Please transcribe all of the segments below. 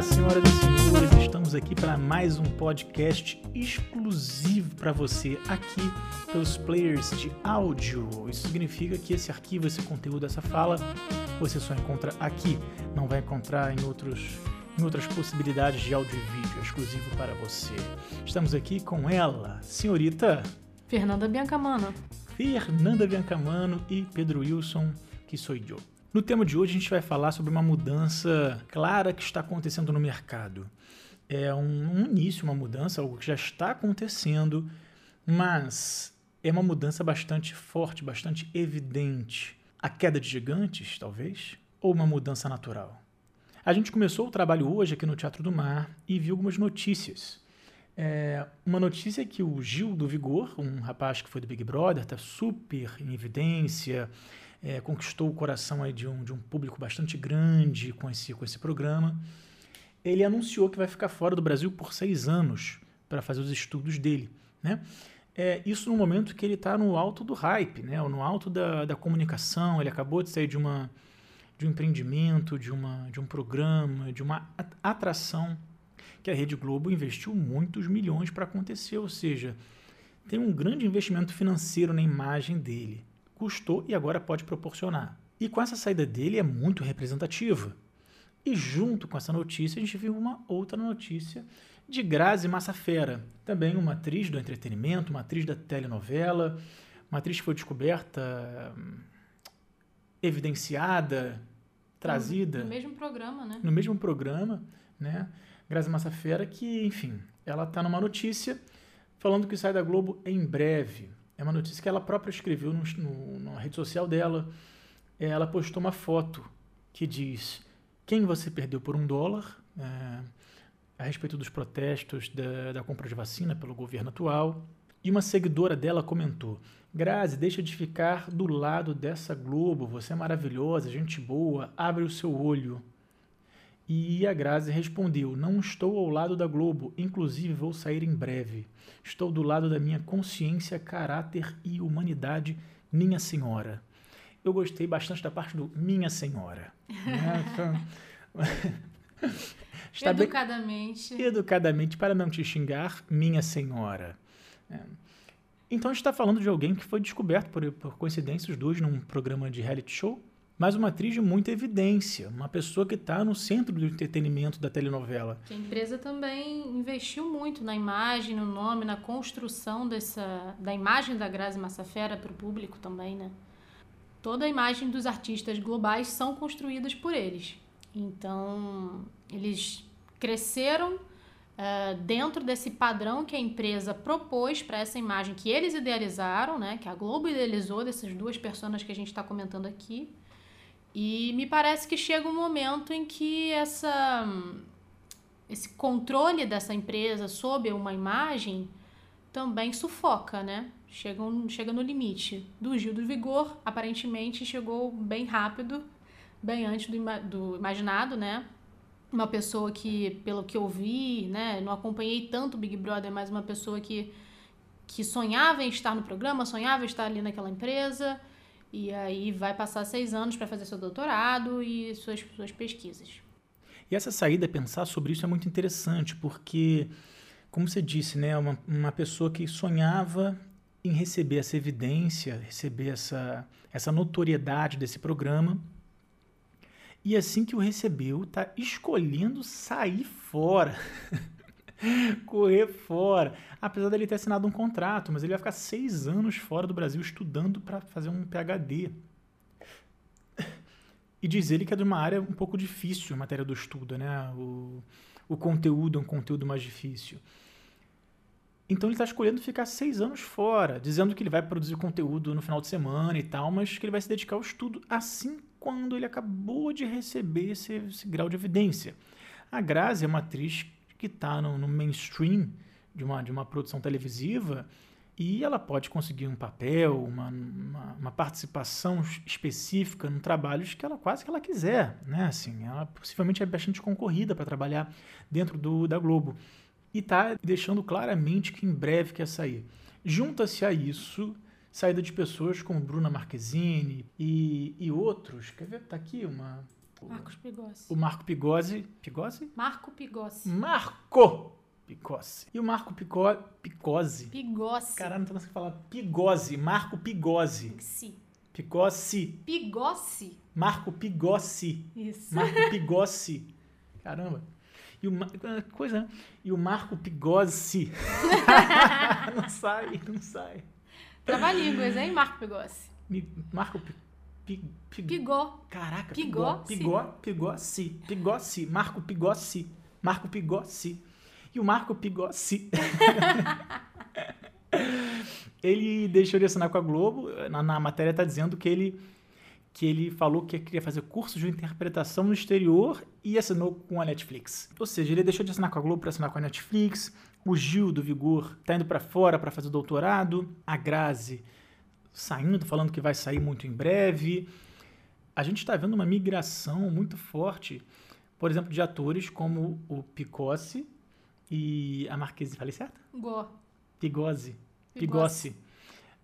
Olá, senhoras e senhores, estamos aqui para mais um podcast exclusivo para você aqui pelos players de áudio. Isso significa que esse arquivo, esse conteúdo, essa fala, você só encontra aqui, não vai encontrar em outros em outras possibilidades de áudio e vídeo exclusivo para você. Estamos aqui com ela, senhorita Fernanda Biancamano. Fernanda Biancamano e Pedro Wilson, que sou eu. No tema de hoje a gente vai falar sobre uma mudança clara que está acontecendo no mercado. É um, um início, uma mudança, algo que já está acontecendo, mas é uma mudança bastante forte, bastante evidente. A queda de gigantes, talvez, ou uma mudança natural? A gente começou o trabalho hoje aqui no Teatro do Mar e viu algumas notícias. É, uma notícia é que o Gil do Vigor, um rapaz que foi do Big Brother, está super em evidência, é, conquistou o coração aí de, um, de um público bastante grande com esse, com esse programa. Ele anunciou que vai ficar fora do Brasil por seis anos para fazer os estudos dele. Né? É, isso no momento que ele está no alto do hype, né? no alto da, da comunicação. Ele acabou de sair de, uma, de um empreendimento, de, uma, de um programa, de uma atração que a Rede Globo investiu muitos milhões para acontecer, ou seja, tem um grande investimento financeiro na imagem dele. Custou e agora pode proporcionar. E com essa saída dele é muito representativa. E junto com essa notícia, a gente viu uma outra notícia de Grazi Massafera, também uma atriz do entretenimento, uma atriz da telenovela, uma atriz que foi descoberta, evidenciada, trazida. No mesmo programa, né? No mesmo programa, né? Grazi Massafera, que, enfim, ela está numa notícia falando que sai da Globo em breve. É uma notícia que ela própria escreveu no, no, na rede social dela. Ela postou uma foto que diz quem você perdeu por um dólar, é, a respeito dos protestos da, da compra de vacina pelo governo atual. E uma seguidora dela comentou: Grazi, deixa de ficar do lado dessa Globo, você é maravilhosa, gente boa, abre o seu olho. E a Grazi respondeu: Não estou ao lado da Globo, inclusive vou sair em breve. Estou do lado da minha consciência, caráter e humanidade, minha senhora. Eu gostei bastante da parte do minha senhora. Né? Está educadamente. Bem, educadamente, para não te xingar, minha senhora. É. Então a gente está falando de alguém que foi descoberto por, por coincidência, os dois, num programa de reality show mas uma atriz de muita evidência, uma pessoa que está no centro do entretenimento da telenovela. A empresa também investiu muito na imagem, no nome, na construção dessa da imagem da Grazi Massafera para o público também, né? Toda a imagem dos artistas globais são construídas por eles. Então, eles cresceram uh, dentro desse padrão que a empresa propôs para essa imagem que eles idealizaram, né? Que a Globo idealizou dessas duas pessoas que a gente está comentando aqui. E me parece que chega um momento em que essa, esse controle dessa empresa sobre uma imagem também sufoca, né? Chega, um, chega no limite. Do Gil do Vigor, aparentemente chegou bem rápido, bem antes do, do imaginado, né? Uma pessoa que, pelo que eu vi, né? Não acompanhei tanto o Big Brother, mas uma pessoa que, que sonhava em estar no programa, sonhava em estar ali naquela empresa e aí vai passar seis anos para fazer seu doutorado e suas, suas pesquisas. E essa saída, pensar sobre isso é muito interessante, porque, como você disse, né, uma, uma pessoa que sonhava em receber essa evidência, receber essa, essa notoriedade desse programa, e assim que o recebeu, está escolhendo sair fora. correr fora. Apesar dele ter assinado um contrato, mas ele vai ficar seis anos fora do Brasil estudando para fazer um PhD. E diz ele que é de uma área um pouco difícil, a matéria do estudo, né? O, o conteúdo é um conteúdo mais difícil. Então ele está escolhendo ficar seis anos fora, dizendo que ele vai produzir conteúdo no final de semana e tal, mas que ele vai se dedicar ao estudo assim quando ele acabou de receber esse, esse grau de evidência. A Grazi é uma atriz que está no, no, mainstream de uma, de uma produção televisiva e ela pode conseguir um papel, uma, uma, uma participação específica no trabalhos que ela quase que ela quiser, né? Assim, ela possivelmente é bastante concorrida para trabalhar dentro do, da Globo e está deixando claramente que em breve quer sair. Junta-se a isso saída de pessoas como Bruna Marquezine e, e outros. Quer ver? Tá aqui uma Marcos Pigossi. O Marco Pigossi. Pigossi? Marco Pigossi. Marco Pigossi. E o Marco Pico... Picose. Pigossi. Caralho, não tô conseguindo falar. Pigose. Marco. Pigossi. Pigossi. Pigossi. Marco Pigossi. Isso. Marco Pigossi. Caramba. E o, coisa, né? E o Marco Pigossi. não sai, não sai. Trava-línguas, hein, Marco Pigossi? Marco Pi- Pi- Pi- Pigó. Caraca, Pigossi. Pigó, Pigossi, Pigossi, Marco Pigossi, Marco Pigossi. E o Marco Pigossi. ele deixou de assinar com a Globo. Na, na matéria está dizendo que ele, que ele falou que queria fazer curso de interpretação no exterior e assinou com a Netflix. Ou seja, ele deixou de assinar com a Globo para assinar com a Netflix. O Gil do Vigor tá indo para fora para fazer doutorado. A Grazi saindo, falando que vai sair muito em breve. A gente está vendo uma migração muito forte, por exemplo, de atores como o Picossi e a Marquise. Falei certo? Gó. Pigossi. Pigossi.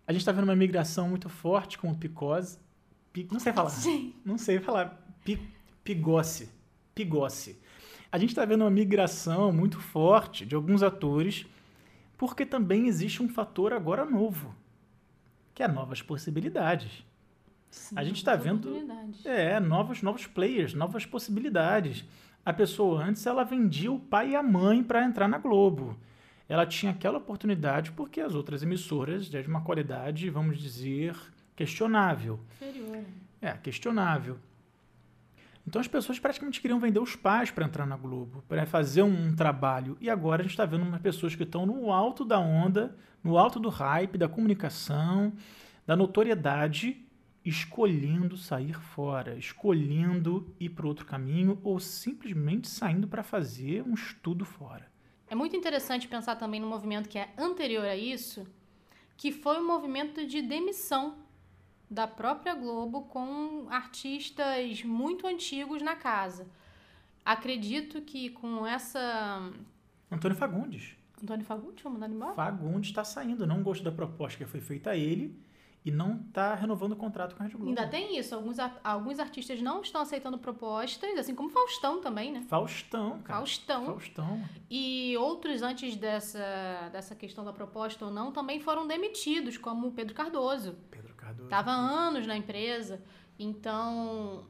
A gente está vendo uma migração muito forte com o Picossi. Pi- não sei falar. Gente. Não sei falar. Pi, Pigossi. Pigossi. A gente está vendo uma migração muito forte de alguns atores, porque também existe um fator agora novo, que é novas possibilidades. Sim, A gente tá vendo-. É, novos, novos players, novas possibilidades. A pessoa antes ela vendia o pai e a mãe para entrar na Globo. Ela tinha aquela oportunidade porque as outras emissoras já de uma qualidade, vamos dizer, questionável. Inferior. É, questionável. Então as pessoas praticamente queriam vender os pais para entrar na Globo, para fazer um trabalho. E agora a gente está vendo umas pessoas que estão no alto da onda, no alto do hype, da comunicação, da notoriedade, escolhendo sair fora, escolhendo ir para outro caminho ou simplesmente saindo para fazer um estudo fora. É muito interessante pensar também no movimento que é anterior a isso, que foi um movimento de demissão da própria Globo com artistas muito antigos na casa. Acredito que com essa. Antônio Fagundes. Antônio Fagundes foi mandado embora? Fagundes está saindo, não gosto da proposta que foi feita a ele e não está renovando o contrato com a Rede Globo. Ainda tem isso. Alguns, alguns artistas não estão aceitando propostas, assim como Faustão também, né? Faustão, cara. Faustão. Faustão. E outros antes dessa, dessa questão da proposta ou não também foram demitidos, como o Pedro Cardoso. Pedro Cardoso. Estava há anos na empresa, então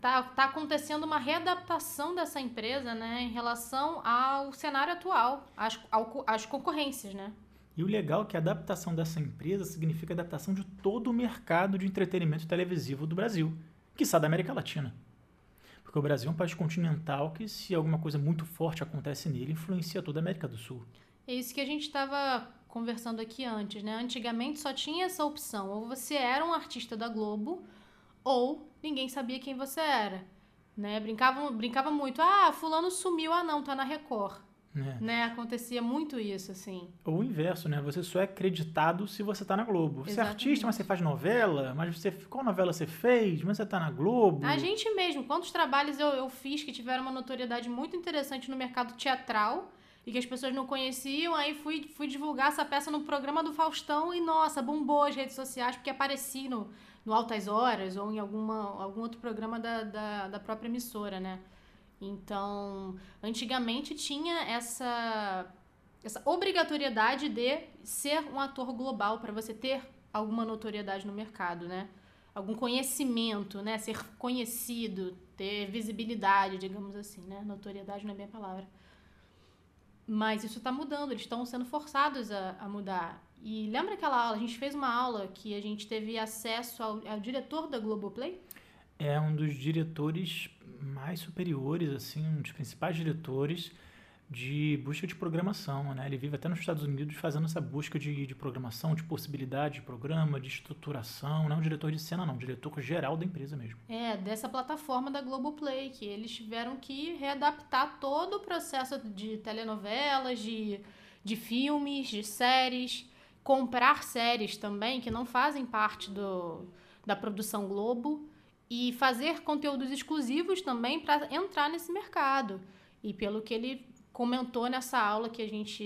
tá, tá acontecendo uma readaptação dessa empresa, né, em relação ao cenário atual, às, ao às concorrências, né? E o legal é que a adaptação dessa empresa significa a adaptação de todo o mercado de entretenimento televisivo do Brasil, que da América Latina. Porque o Brasil é um país continental que, se alguma coisa muito forte acontece nele, influencia toda a América do Sul. É isso que a gente estava conversando aqui antes, né? Antigamente só tinha essa opção, ou você era um artista da Globo, ou ninguém sabia quem você era, né? Brincavam, brincava muito, ah, fulano sumiu, ah não, tá na Record, Né? né? Acontecia muito isso, assim. Ou o inverso, né? Você só é acreditado se você está na Globo. Você é artista, mas você faz novela, mas você. Qual novela você fez? Mas você está na Globo. A gente mesmo, quantos trabalhos eu, eu fiz que tiveram uma notoriedade muito interessante no mercado teatral e que as pessoas não conheciam, aí fui, fui divulgar essa peça no programa do Faustão e, nossa, bombou as redes sociais porque apareci no, no Altas Horas ou em alguma, algum outro programa da, da, da própria emissora, né? Então, antigamente tinha essa, essa obrigatoriedade de ser um ator global para você ter alguma notoriedade no mercado, né? algum conhecimento, né? Ser conhecido, ter visibilidade, digamos assim, né? Notoriedade não é bem a palavra. Mas isso está mudando, eles estão sendo forçados a, a mudar. E lembra aquela aula? A gente fez uma aula que a gente teve acesso ao, ao diretor da Globoplay? É um dos diretores mais superiores, assim, um dos principais diretores de busca de programação, né? Ele vive até nos Estados Unidos fazendo essa busca de, de programação, de possibilidade de programa, de estruturação. Não é um diretor de cena, não, um diretor geral da empresa mesmo. É, dessa plataforma da Globoplay, que eles tiveram que readaptar todo o processo de telenovelas, de, de filmes, de séries, comprar séries também, que não fazem parte do, da produção Globo, e fazer conteúdos exclusivos também para entrar nesse mercado. E pelo que ele comentou nessa aula que a gente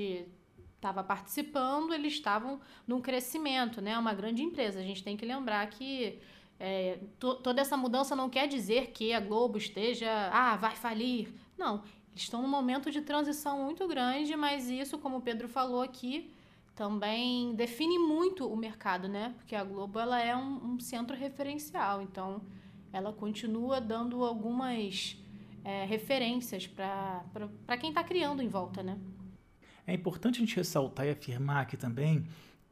estava participando, eles estavam num crescimento, né? Uma grande empresa. A gente tem que lembrar que É, to, toda essa mudança não quer dizer que a Globo esteja, ah, vai falir. Não, eles estão num momento de transição muito grande, mas isso, como o Pedro falou aqui, também define muito o mercado, né? Porque a Globo ela é um, um centro referencial, então ela continua dando algumas é, referências para quem está criando em volta, né? É importante a gente ressaltar e afirmar aqui também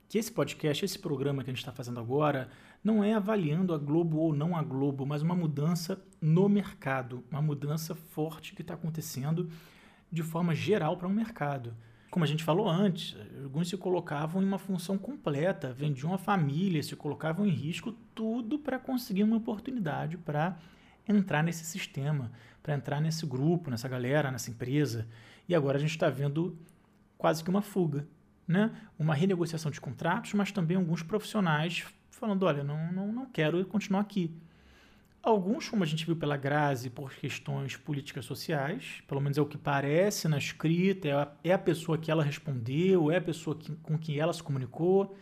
que esse podcast, esse programa que a gente está fazendo agora, não é avaliando a Globo ou não a Globo, mas uma mudança no mercado, uma mudança forte que está acontecendo de forma geral para o um mercado. Como a gente falou antes, alguns se colocavam em uma função completa, vendiam a família, se colocavam em risco, tudo para conseguir uma oportunidade para entrar nesse sistema, para entrar nesse grupo, nessa galera, nessa empresa. E agora a gente está vendo quase que uma fuga, né? uma renegociação de contratos, mas também alguns profissionais falando: olha, não, não, não quero continuar aqui. Alguns, como a gente viu pela Grazi, por questões políticas sociais, pelo menos é o que parece na escrita, é a, é a pessoa que ela respondeu, é a pessoa que, com quem ela se comunicou.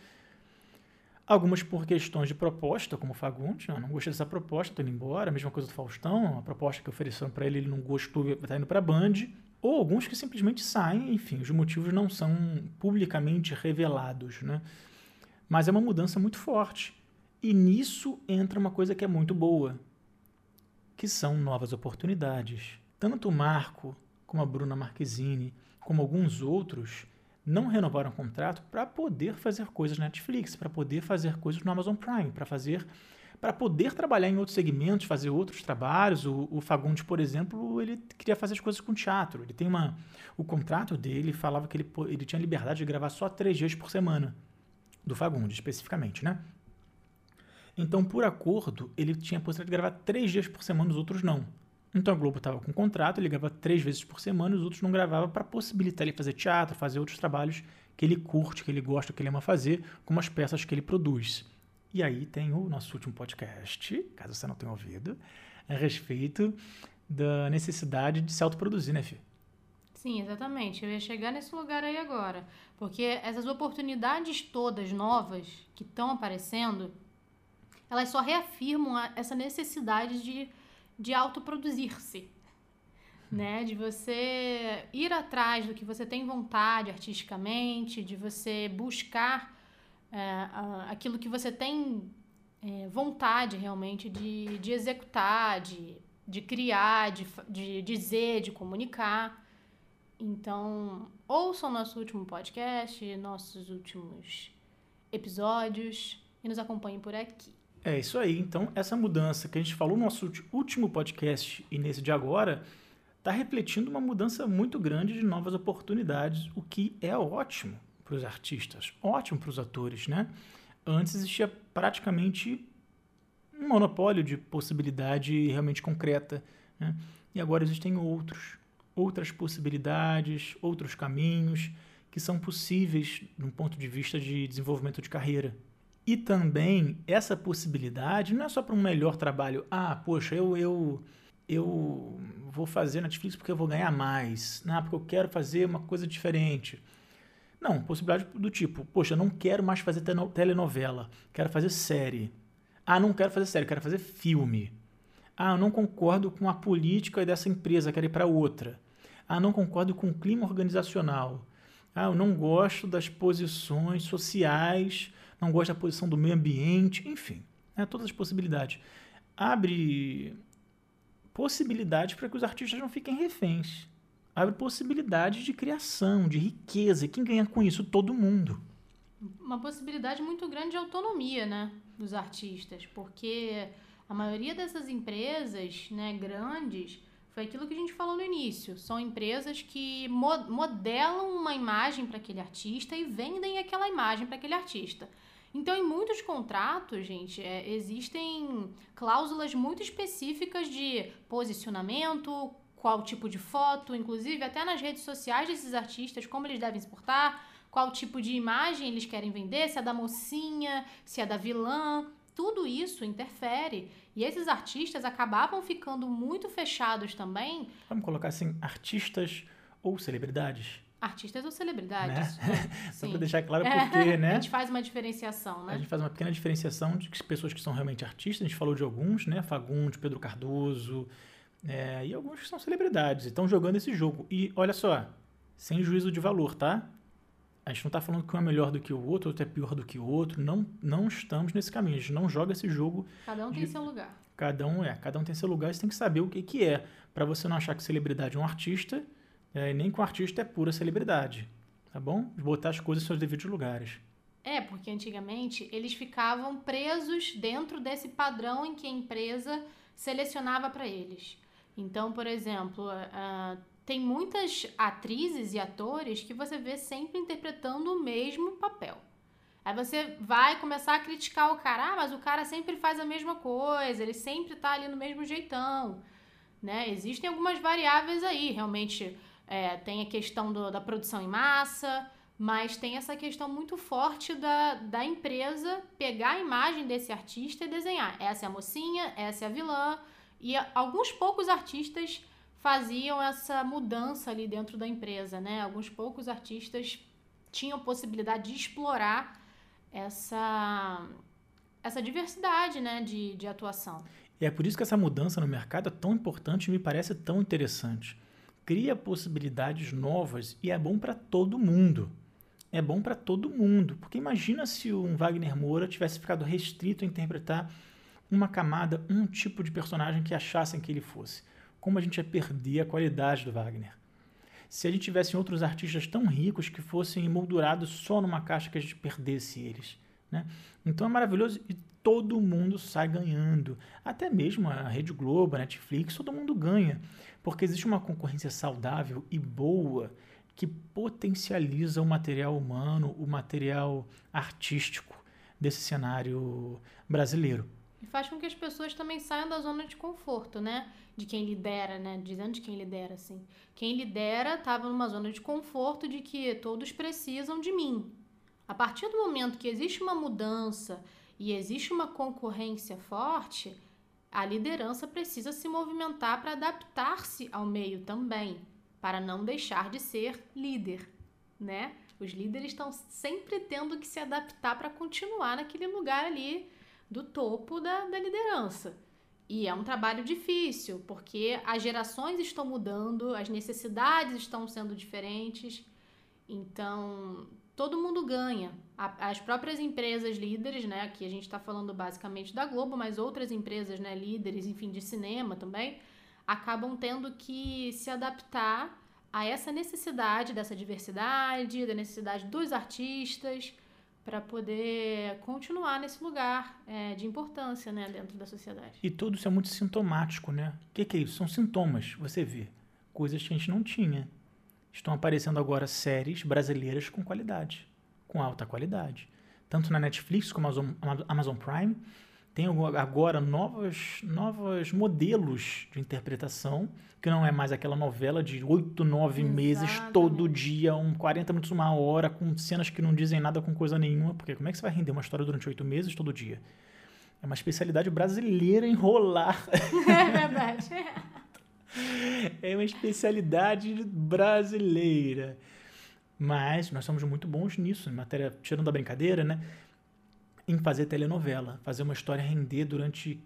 Algumas por questões de proposta, como o Fagundes, não, não gostei dessa proposta, estou indo embora. A mesma coisa do Faustão, a proposta que ofereceram para ele, ele não gostou, está indo para a Band. Ou alguns que simplesmente saem, enfim, os motivos não são publicamente revelados, né? Mas é uma mudança muito forte. E nisso entra uma coisa que é muito boa, que são novas oportunidades. Tanto o Marco, como a Bruna Marquezine, como alguns outros, não renovaram o contrato para poder fazer coisas na Netflix, para poder fazer coisas no Amazon Prime, para fazer para poder trabalhar em outros segmentos, fazer outros trabalhos. O, o, Fagundes, por exemplo, ele queria fazer as coisas com teatro. Ele tem uma o contrato dele falava que ele, ele tinha liberdade de gravar só três dias por semana do Fagundes, especificamente, né? Então, por acordo, ele tinha a possibilidade de gravar três dias por semana, os outros não. Então a Globo estava com um contrato, ele gravava três vezes por semana, os outros não gravavam para possibilitar ele fazer teatro, fazer outros trabalhos que ele curte, que ele gosta, que ele ama fazer, como as peças que ele produz. E aí tem o nosso último podcast, caso você não tenha ouvido, a respeito da necessidade de se autoproduzir, né, Fih? Sim, exatamente. Eu ia chegar nesse lugar aí agora. Porque essas oportunidades todas novas que estão aparecendo, elas só reafirmam essa necessidade de, de autoproduzir-se. Né? De você ir atrás do que você tem vontade artisticamente, de você buscar é, aquilo que você tem é, vontade realmente de, de executar, de, de criar, de, de dizer, de comunicar. Então, ouçam nosso último podcast, nossos últimos episódios e nos acompanhem por aqui. É isso aí. Então, essa mudança que a gente falou no nosso último podcast e nesse de agora está refletindo uma mudança muito grande de novas oportunidades, o que é ótimo para os artistas, ótimo para os atores, né? Antes existia praticamente um monopólio de possibilidade realmente concreta, né? E agora existem outros, outras possibilidades, outros caminhos que são possíveis do ponto de vista de desenvolvimento de carreira. E também essa possibilidade não é só para um melhor trabalho. Ah, poxa, eu, eu, eu vou fazer Netflix porque eu vou ganhar mais. Não, porque eu quero fazer uma coisa diferente. Não, possibilidade do tipo, poxa, não quero mais fazer telenovela, quero fazer série. Ah, não quero fazer série, quero fazer filme. Ah, eu não concordo com a política dessa empresa, quero ir para outra. Ah, não concordo com o clima organizacional. Ah, eu não gosto das posições sociais, não gosto da posição do meio ambiente, enfim, né, todas as possibilidades. Abre possibilidades para que os artistas não fiquem reféns abre possibilidades de criação, de riqueza. E quem ganha com isso? Todo mundo. Uma possibilidade muito grande de autonomia, né, dos artistas, porque a maioria dessas empresas, né, grandes, foi aquilo que a gente falou no início. São empresas que modelam uma imagem para aquele artista e vendem aquela imagem para aquele artista. Então, em muitos contratos, gente, é, existem cláusulas muito específicas de posicionamento, qual tipo de foto, inclusive até nas redes sociais desses artistas, como eles devem se portar, qual tipo de imagem eles querem vender, se é da mocinha, se é da vilã, tudo isso interfere. E esses artistas acabavam ficando muito fechados também. Vamos colocar assim, artistas ou celebridades? Artistas ou celebridades. Né? Só para deixar claro porque, né? A gente faz uma diferenciação, né? A gente faz uma pequena diferenciação de pessoas que são realmente artistas. A gente falou de alguns, né? Fagundes, Pedro Cardoso, é, e alguns que são celebridades e estão jogando esse jogo. E olha só, sem juízo de valor, tá? A gente não está falando que um é melhor do que o outro, outro é pior do que o outro. Não, não estamos nesse caminho. A gente não joga esse jogo. Cada um de... tem seu lugar. Cada um é, cada um tem seu lugar. Você tem que saber o que, que é, para você não achar que celebridade é um artista é, nem o artista é pura celebridade, tá bom? Botar as coisas em seus devidos lugares. É, porque antigamente eles ficavam presos dentro desse padrão em que a empresa selecionava para eles. Então, por exemplo, uh, tem muitas atrizes e atores que você vê sempre interpretando o mesmo papel. Aí você vai começar a criticar o cara, ah, mas o cara sempre faz a mesma coisa, ele sempre tá ali no mesmo jeitão. Né? Existem algumas variáveis aí, realmente é, tem a questão do, da produção em massa, mas tem essa questão muito forte da, da empresa pegar a imagem desse artista e desenhar. Essa é a mocinha, essa é a vilã. E alguns poucos artistas faziam essa mudança ali dentro da empresa, né? Alguns poucos artistas tinham possibilidade de explorar essa, essa diversidade né, de, de atuação. E é por isso que essa mudança no mercado é tão importante e me parece tão interessante cria possibilidades novas e é bom para todo mundo. É bom para todo mundo, porque imagina se um Wagner Moura tivesse ficado restrito a interpretar uma camada, um tipo de personagem que achassem que ele fosse. Como a gente ia perder a qualidade do Wagner? Se a gente tivesse outros artistas tão ricos que fossem emoldurados só numa caixa que a gente perdesse eles. Né? Então é maravilhoso e todo mundo sai ganhando. Até mesmo a Rede Globo, a Netflix, todo mundo ganha. Porque existe uma concorrência saudável e boa que potencializa o material humano, o material artístico desse cenário brasileiro. E faz com que as pessoas também saiam da zona de conforto, né? De quem lidera, né? Dizendo de quem lidera, assim. Quem lidera estava numa zona de conforto de que todos precisam de mim. A partir do momento que existe uma mudança e existe uma concorrência forte, a liderança precisa se movimentar para adaptar-se ao meio também, para não deixar de ser líder, né? Os líderes estão sempre tendo que se adaptar para continuar naquele lugar ali do topo da, da liderança. E é um trabalho difícil, porque as gerações estão mudando, as necessidades estão sendo diferentes. Então, todo mundo ganha. As próprias empresas líderes, né? Aqui a gente está falando basicamente da Globo, mas outras empresas, né, líderes, enfim, de cinema também, acabam tendo que se adaptar a essa necessidade dessa diversidade, da necessidade dos artistas, para poder continuar nesse lugar é, de importância né, dentro da sociedade. E tudo isso é muito sintomático, né? O que, que é isso? São sintomas, você vê. Coisas que a gente não tinha estão aparecendo agora séries brasileiras com qualidade, com alta qualidade. Tanto na Netflix como na Amazon Prime, tem agora novos, novos modelos de interpretação, que não é mais aquela novela de oito, nove meses, todo dia, um 40 minutos, uma hora, com cenas que não dizem nada com coisa nenhuma, porque como é que você vai render uma história durante oito meses, todo dia? É uma especialidade brasileira enrolar. É verdade. é uma especialidade brasileira. Mas nós somos muito bons nisso, em matéria, tirando da brincadeira, né? Em fazer telenovela, fazer uma história render durante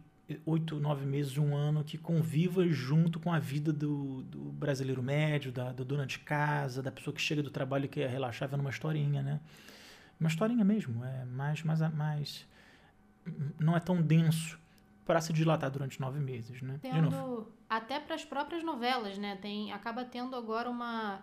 oito, nove meses, um ano, que conviva junto com a vida do, do brasileiro médio, da, do dona de casa, da pessoa que chega do trabalho e quer relaxar vendo uma historinha, né? Uma historinha mesmo, é mais, mais, mais não é tão denso para se dilatar durante nove meses, né? Tendo, até para as próprias novelas, né? Tem, acaba tendo agora uma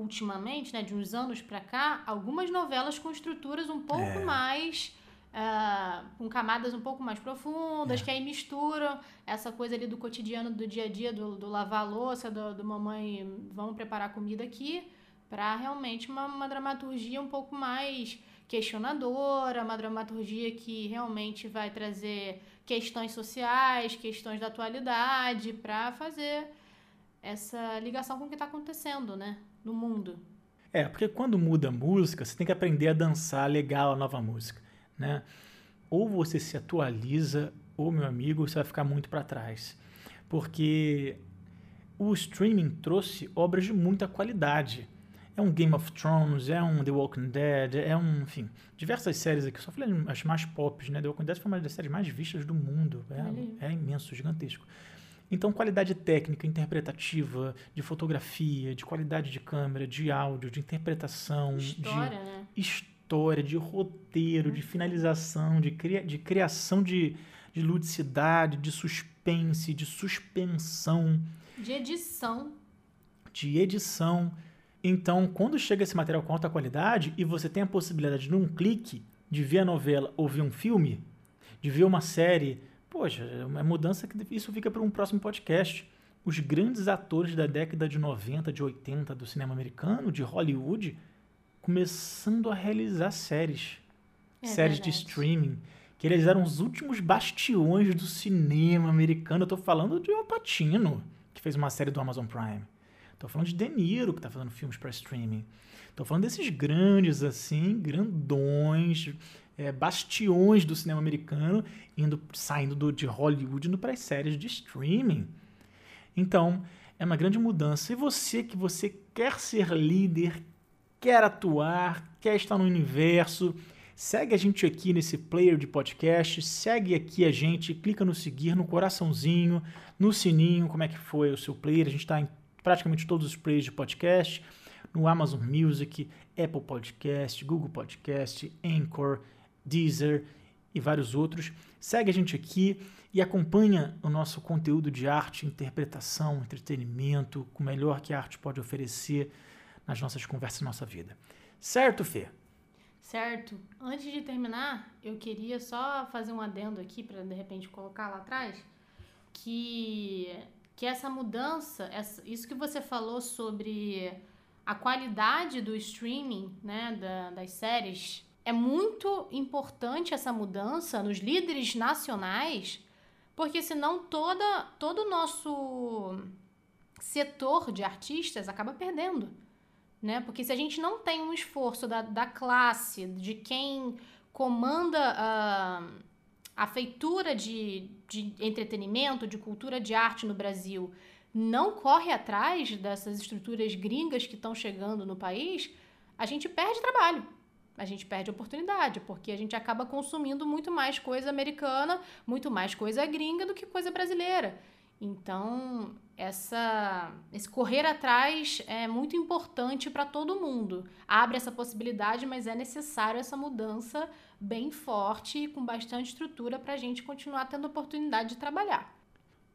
ultimamente, né, de uns anos para cá, algumas novelas com estruturas um pouco é. mais uh, com camadas um pouco mais profundas, é. que aí misturam essa coisa ali do cotidiano, do dia a dia, do, do lavar a louça, do, do mamãe, vamos preparar comida aqui, para realmente uma, uma dramaturgia um pouco mais questionadora, uma dramaturgia que realmente vai trazer questões sociais, questões da atualidade, para fazer essa ligação com o que está acontecendo, né, no mundo. É, porque quando muda a música, você tem que aprender a dançar legal a nova música, né? Ou você se atualiza, ou meu amigo, você vai ficar muito para trás, porque o streaming trouxe obras de muita qualidade. é um Game of Thrones, é um The Walking Dead, é um, enfim, diversas séries aqui. Só falei as mais pop, né? The Walking Dead foi uma das séries mais vistas do mundo. É, é imenso, gigantesco. Então, qualidade técnica, interpretativa, de fotografia, de qualidade de câmera, de áudio, de interpretação, história, de né? história, de roteiro, de finalização, de, cria, de criação de, de ludicidade, de suspense, de suspensão. De edição. De edição. Então, quando chega esse material com alta qualidade e você tem a possibilidade, num clique, de ver a novela ou ver um filme, de ver uma série Poxa, é uma mudança que isso fica para um próximo podcast. Os grandes atores da década de 90, de 80 do cinema americano, de Hollywood, começando a realizar séries. É séries verdade. de streaming. Que eles eram os últimos bastiões do cinema americano. Eu tô falando de Al Pacino, que fez uma série do Amazon Prime. Tô falando de De Niro, que tá fazendo filmes para streaming. Tô falando desses grandes, assim, grandões, é, bastiões do cinema americano, indo, saindo do, de Hollywood indo para as séries de streaming. Então, é uma grande mudança. E você que você quer ser líder, quer atuar, quer estar no universo, segue a gente aqui nesse player de podcast, segue aqui a gente, clica no seguir, no coraçãozinho, no sininho, como é que foi o seu player. A gente está em praticamente todos os players de podcast, no Amazon Music, Apple Podcast, Google Podcast, Anchor, Deezer e vários outros. Segue a gente aqui e acompanha o nosso conteúdo de arte, interpretação, entretenimento, com o melhor que a arte pode oferecer nas nossas conversas, na nossa vida. Certo, Fê? Certo. Antes de terminar, eu queria só fazer um adendo aqui para de repente colocar lá atrás que que essa mudança, essa, isso que você falou sobre a qualidade do streaming, né, da, das séries, é muito importante essa mudança nos líderes nacionais, porque senão toda, todo o nosso setor de artistas acaba perdendo. Né? Porque se a gente não tem um esforço da, da classe, de quem comanda a, a feitura de, de entretenimento, de cultura de arte no Brasil, não corre atrás dessas estruturas gringas que estão chegando no país, a gente perde trabalho a gente perde oportunidade, porque a gente acaba consumindo muito mais coisa americana, muito mais coisa gringa do que coisa brasileira. Então, essa, esse correr atrás é muito importante para todo mundo. Abre essa possibilidade, mas é necessário essa mudança bem forte e com bastante estrutura para a gente continuar tendo oportunidade de trabalhar.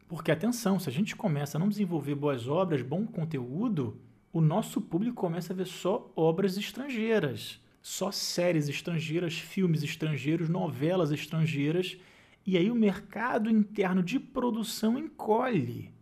Porque, atenção, se a gente começa a não desenvolver boas obras, bom conteúdo, o nosso público começa a ver só obras estrangeiras só séries estrangeiras, filmes estrangeiros, novelas estrangeiras, e aí o mercado interno de produção encolhe.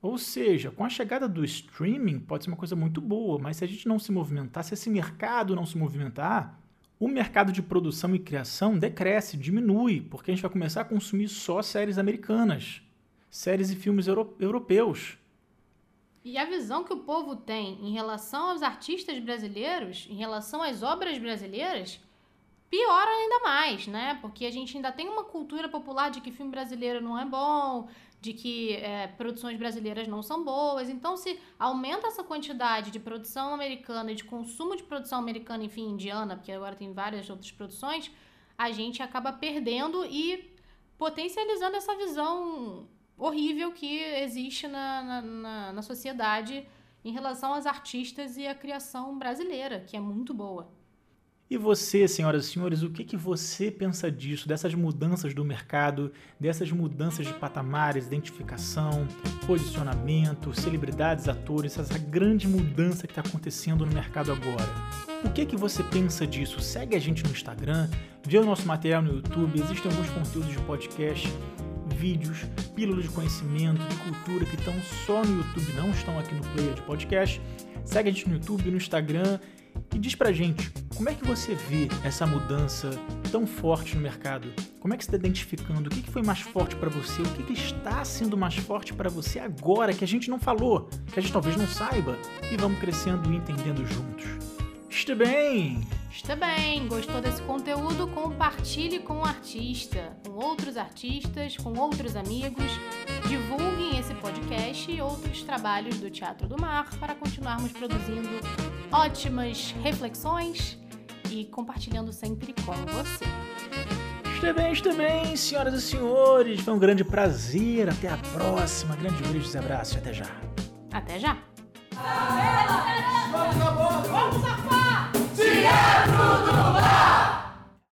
Ou seja, com a chegada do streaming pode ser uma coisa muito boa, mas se a gente não se movimentar, se esse mercado não se movimentar, o mercado de produção e criação decresce, diminui, porque a gente vai começar a consumir só séries americanas, séries e filmes euro europeus. E a visão que o povo tem em relação aos artistas brasileiros, em relação às obras brasileiras, piora ainda mais, né? Porque a gente ainda tem uma cultura popular de que filme brasileiro não é bom, de que é, produções brasileiras não são boas. Então, se aumenta essa quantidade de produção americana e de consumo de produção americana, enfim, indiana, porque agora tem várias outras produções, a gente acaba perdendo e potencializando essa visão horrível que existe na, na, na, na sociedade em relação aos artistas e à criação brasileira, que é muito boa. E você, senhoras e senhores, o que, que você pensa disso, dessas mudanças do mercado, dessas mudanças de patamares, identificação, posicionamento, celebridades, atores, essa grande mudança que está acontecendo no mercado agora? O que, que você pensa disso? Segue a gente no Instagram, vê o nosso material no YouTube, existem alguns conteúdos de podcast vídeos, pílulas de conhecimento, de cultura que estão só no YouTube, não estão aqui no player de podcast. Segue a gente no YouTube, no Instagram e diz pra gente como é que você vê essa mudança tão forte no mercado. Como é que você está identificando? O que foi mais forte para você? O que está sendo mais forte para você agora que a gente não falou, que a gente talvez não saiba? E vamos crescendo e entendendo juntos. Está bem! Está bem, gostou desse conteúdo? Compartilhe com o artista, com outros artistas, com outros amigos. Divulguem esse podcast e outros trabalhos do Teatro do Mar para continuarmos produzindo ótimas reflexões e compartilhando sempre com você. Está bem, está bem, senhoras e senhores. Foi um grande prazer. Até a próxima. Grande beijo e abraço. Até já. Até já. Vamos, vamos, vamos, Teatro do